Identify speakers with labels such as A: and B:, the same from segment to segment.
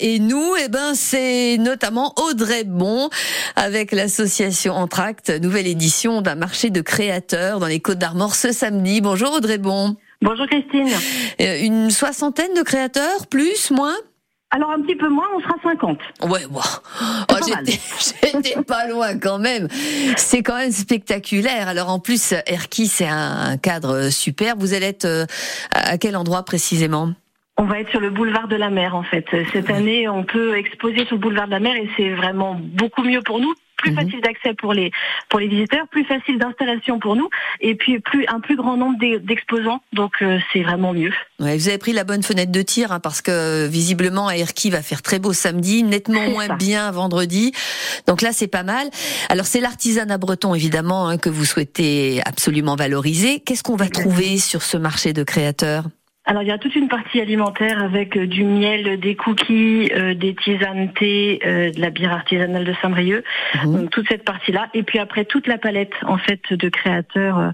A: Et nous, eh ben, c'est notamment Audrey Bon avec l'association Entracte, nouvelle édition d'un marché de créateurs dans les Côtes d'Armor ce samedi. Bonjour Audrey Bon.
B: Bonjour Christine.
A: Euh, une soixantaine de créateurs, plus, moins?
B: Alors un petit peu moins, on sera 50.
A: Ouais, wow. oh, j'étais pas loin quand même. C'est quand même spectaculaire. Alors en plus, Erki, c'est un cadre super. Vous allez être euh, à quel endroit précisément?
B: On va être sur le boulevard de la mer en fait. Cette année, on peut exposer sur le boulevard de la mer et c'est vraiment beaucoup mieux pour nous plus mhm. facile d'accès pour les pour les visiteurs, plus facile d'installation pour nous, et puis plus un plus grand nombre d'exposants. Donc euh, c'est vraiment mieux.
A: Ouais, vous avez pris la bonne fenêtre de tir hein, parce que visiblement Erki va faire très beau samedi, nettement moins bien vendredi. Donc là c'est pas mal. Alors c'est l'artisanat breton évidemment hein, que vous souhaitez absolument valoriser. Qu'est-ce qu'on va trouver sur ce marché de créateurs?
B: Alors il y a toute une partie alimentaire avec euh, du miel, des cookies, euh, des tisanes thé, euh, de la bière artisanale de Saint-Brieuc. Mhm. Donc toute cette partie-là. Et puis après toute la palette en fait de créateurs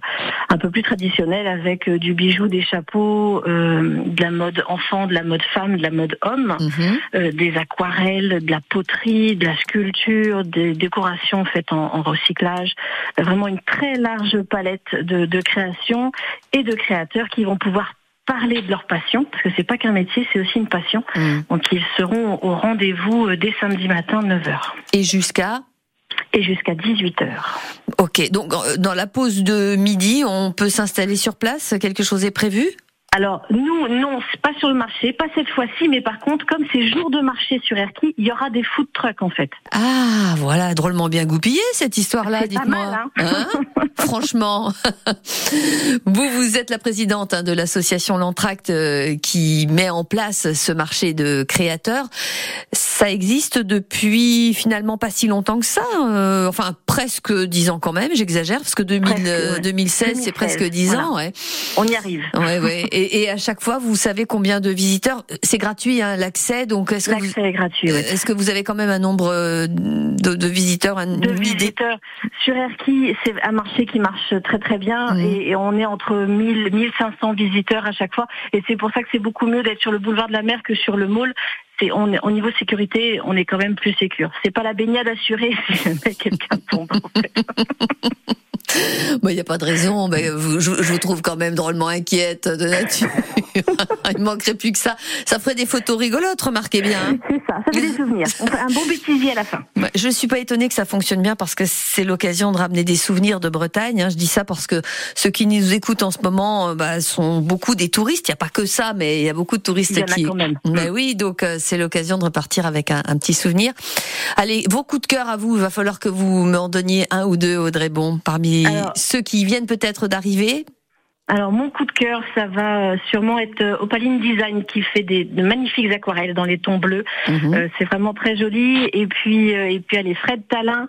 B: un peu plus traditionnels avec du bijou, des chapeaux, de la mode enfant, de la mode femme, de la mode homme, mhm. des aquarelles, de la poterie, de la sculpture, des décorations faites en, en recyclage. Vraiment une très large palette de, de créations et de créateurs qui vont pouvoir parler de leur passion, parce que c'est pas qu'un métier, c'est aussi une passion. Mm. Donc ils seront au rendez-vous euh, dès samedi matin 9h.
A: Et jusqu'à?
B: Et jusqu'à 18h.
A: Ok, donc euh, dans la pause de midi, on peut s'installer sur place? Quelque chose est prévu?
B: Alors nous, non, pas sur le marché, pas cette fois-ci, mais par contre, comme c'est jour de marché sur Erki, il y aura des food trucks en fait.
A: Ah, voilà, drôlement bien goupillé cette histoire-là, dites-moi.
B: Hein. hein
A: Franchement, vous, vous êtes la présidente hein, de l'association L'Entracte euh, qui met en place ce marché de créateurs. Ça existe depuis finalement pas si longtemps que ça, euh, enfin presque dix ans quand même, j'exagère, parce que 2000, 2016, c'est presque dix ans. Ouais.
B: On y arrive.
A: Ouais, ouais. Et, et, à chaque fois, vous savez combien de visiteurs C'est gratuit hein, l'accès, donc
B: est-ce que l'accès est gratuit. Oui.
A: Est-ce que vous avez quand même un nombre euh, de, de visiteurs
B: une De visiteurs sur Erki, c'est un marché qui marche très très bien mmh. et, on est entre 1000 1500 visiteurs à chaque fois et c'est pour ça que c'est beaucoup mieux d'être sur le boulevard de la mer que sur le mall c'est on au niveau sécurité, on est quand même plus sécure. C'est pas la baignade assurée si jamais quelqu'un tombe. En fait.
A: Il n'y a pas de raison. Mais je, je, vous trouve quand même drôlement inquiète de nature. Il manquerait plus que ça. Ça ferait des photos rigolotes, remarquez bien.
B: C'est ça, ça fait des souvenirs. On fait un bon bêtisier à la fin.
A: Je suis pas étonnée que ça fonctionne bien parce que c'est l'occasion de ramener des souvenirs de Bretagne. Hein. Je dis ça parce que ceux qui nous écoutent en ce moment euh, bah, sont beaucoup des touristes. Il n'y a pas que ça, mais il y a beaucoup de touristes
B: il y en
A: qui.
B: A quand même.
A: Mais oui, donc euh, c'est l'occasion de repartir avec un, un, petit souvenir. Allez, vos coups de cœur à vous. Il va falloir que vous m'en donniez un ou deux, Audrey Bon, parmi ceux qui viennent peut-être d'arriver
B: alors mon coup de cœur, ça va euh, sûrement être euh, Opaline Design qui fait des de magnifiques aquarelles dans les tons bleus. Mhm. Euh, c'est vraiment très joli. Et puis et puis allez Fred Talin,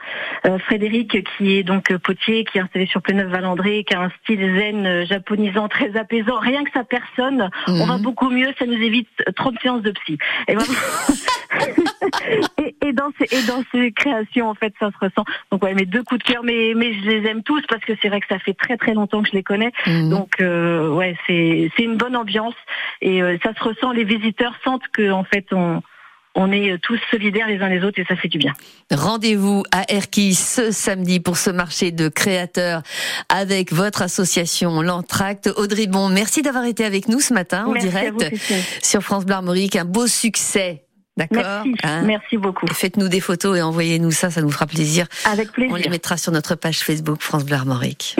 B: Frédéric qui est donc potier, qui est installé sur Pléneuf-Valandré, qui a un style zen japonisant très apaisant. Rien que sa personne, on va mhm. beaucoup mieux. Ça nous évite 30 séances de psy. Et et, dans ces, et dans ces créations, en fait, ça se ressent. Donc ouais, mes deux coups de cœur, mais, mais je les aime tous parce que c'est vrai que ça fait très très longtemps que je les connais. Mhm. Donc euh, ouais, c'est c'est une bonne ambiance et euh, ça se ressent. Les visiteurs sentent que en fait on on est tous solidaires les uns les autres et ça fait du bien.
A: Rendez-vous à Erquy ce samedi pour ce marché de créateurs avec votre association L'Entracte. Audrey Bon, merci d'avoir été avec nous ce matin en direct sur France Bleu Armorique. Un beau succès D'accord.
B: Merci. Hein Merci beaucoup.
A: Faites-nous des photos et envoyez-nous ça, ça nous fera plaisir.
B: Avec plaisir.
A: On les mettra sur notre page Facebook France Bleu Armorique.